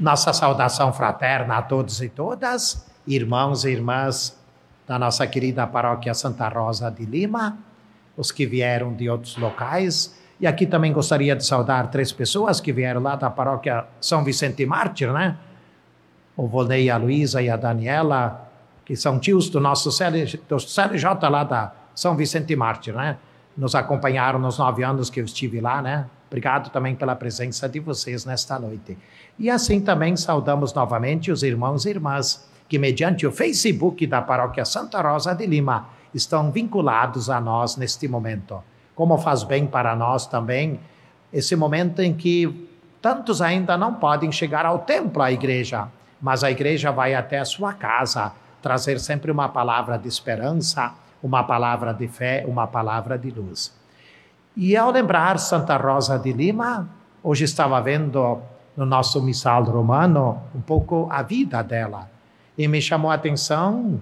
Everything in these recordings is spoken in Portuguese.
Nossa saudação fraterna a todos e todas, irmãos e irmãs da nossa querida paróquia Santa Rosa de Lima, os que vieram de outros locais. E aqui também gostaria de saudar três pessoas que vieram lá da paróquia São Vicente Mártir, né? O Volney, a Luísa e a Daniela, que são tios do nosso CLJ lá da São Vicente Mártir, né? Nos acompanharam nos nove anos que eu estive lá, né? Obrigado também pela presença de vocês nesta noite. E assim também saudamos novamente os irmãos e irmãs que, mediante o Facebook da Paróquia Santa Rosa de Lima, estão vinculados a nós neste momento. Como faz bem para nós também esse momento em que tantos ainda não podem chegar ao templo, à igreja, mas a igreja vai até a sua casa trazer sempre uma palavra de esperança, uma palavra de fé, uma palavra de luz. E ao lembrar Santa Rosa de Lima, hoje estava vendo no nosso missal romano um pouco a vida dela e me chamou a atenção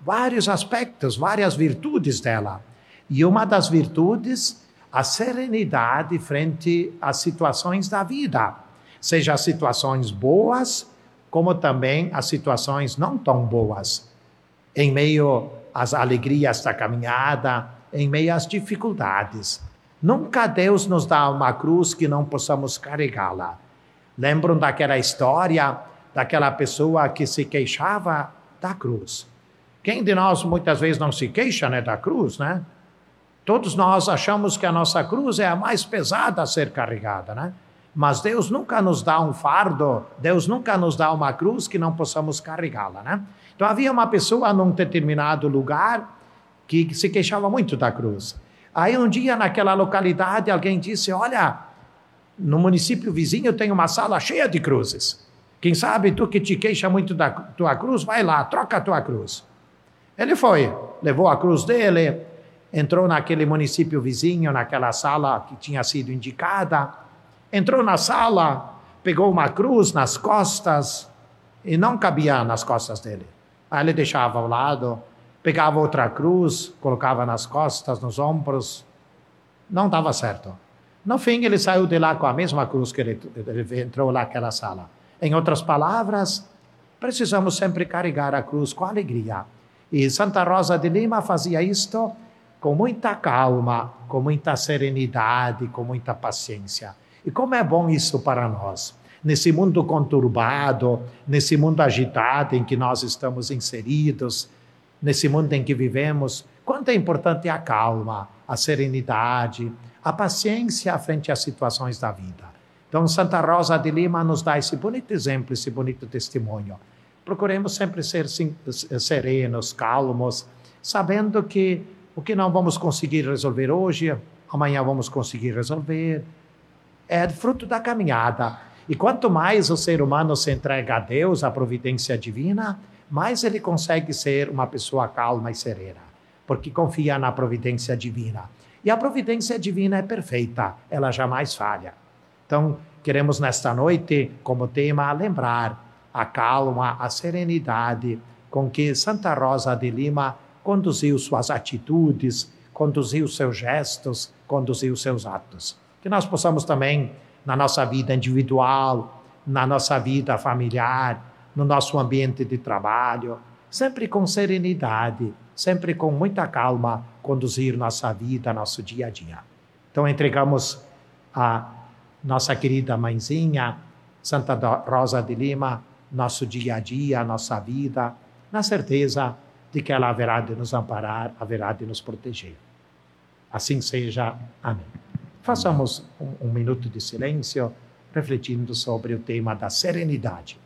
vários aspectos, várias virtudes dela. E uma das virtudes, a serenidade frente às situações da vida, seja as situações boas, como também as situações não tão boas. Em meio às alegrias da caminhada, em meio às dificuldades. Nunca Deus nos dá uma cruz que não possamos carregá-la. Lembram daquela história daquela pessoa que se queixava da cruz? Quem de nós muitas vezes não se queixa né, da cruz, né? Todos nós achamos que a nossa cruz é a mais pesada a ser carregada, né? Mas Deus nunca nos dá um fardo, Deus nunca nos dá uma cruz que não possamos carregá-la, né? Então havia uma pessoa num determinado lugar que se queixava muito da cruz. Aí um dia naquela localidade alguém disse: Olha, no município vizinho tem uma sala cheia de cruzes. Quem sabe tu que te queixa muito da tua cruz, vai lá, troca a tua cruz. Ele foi, levou a cruz dele, entrou naquele município vizinho, naquela sala que tinha sido indicada, entrou na sala, pegou uma cruz nas costas e não cabia nas costas dele. Aí ele deixava ao lado, pegava outra cruz, colocava nas costas, nos ombros. Não dava certo. No fim, ele saiu de lá com a mesma cruz que ele, ele entrou lá naquela sala. Em outras palavras, precisamos sempre carregar a cruz com alegria. E Santa Rosa de Lima fazia isto com muita calma, com muita serenidade, com muita paciência. E como é bom isso para nós. Nesse mundo conturbado, nesse mundo agitado em que nós estamos inseridos, nesse mundo em que vivemos, quanto é importante a calma, a serenidade, a paciência frente às situações da vida. Então, Santa Rosa de Lima nos dá esse bonito exemplo, esse bonito testemunho. Procuremos sempre ser serenos, calmos, sabendo que o que não vamos conseguir resolver hoje, amanhã vamos conseguir resolver. É fruto da caminhada. E quanto mais o ser humano se entrega a Deus, à providência divina, mais ele consegue ser uma pessoa calma e serena, porque confia na providência divina. E a providência divina é perfeita, ela jamais falha. Então, queremos nesta noite, como tema, lembrar a calma, a serenidade com que Santa Rosa de Lima conduziu suas atitudes, conduziu seus gestos, conduziu seus atos. Que nós possamos também, na nossa vida individual, na nossa vida familiar, no nosso ambiente de trabalho, sempre com serenidade, sempre com muita calma, conduzir nossa vida, nosso dia a dia. Então, entregamos a nossa querida mãezinha, Santa Rosa de Lima, nosso dia a dia, nossa vida, na certeza de que ela haverá de nos amparar, haverá de nos proteger. Assim seja. Amém. Façamos um, um minuto de silêncio, refletindo sobre o tema da serenidade.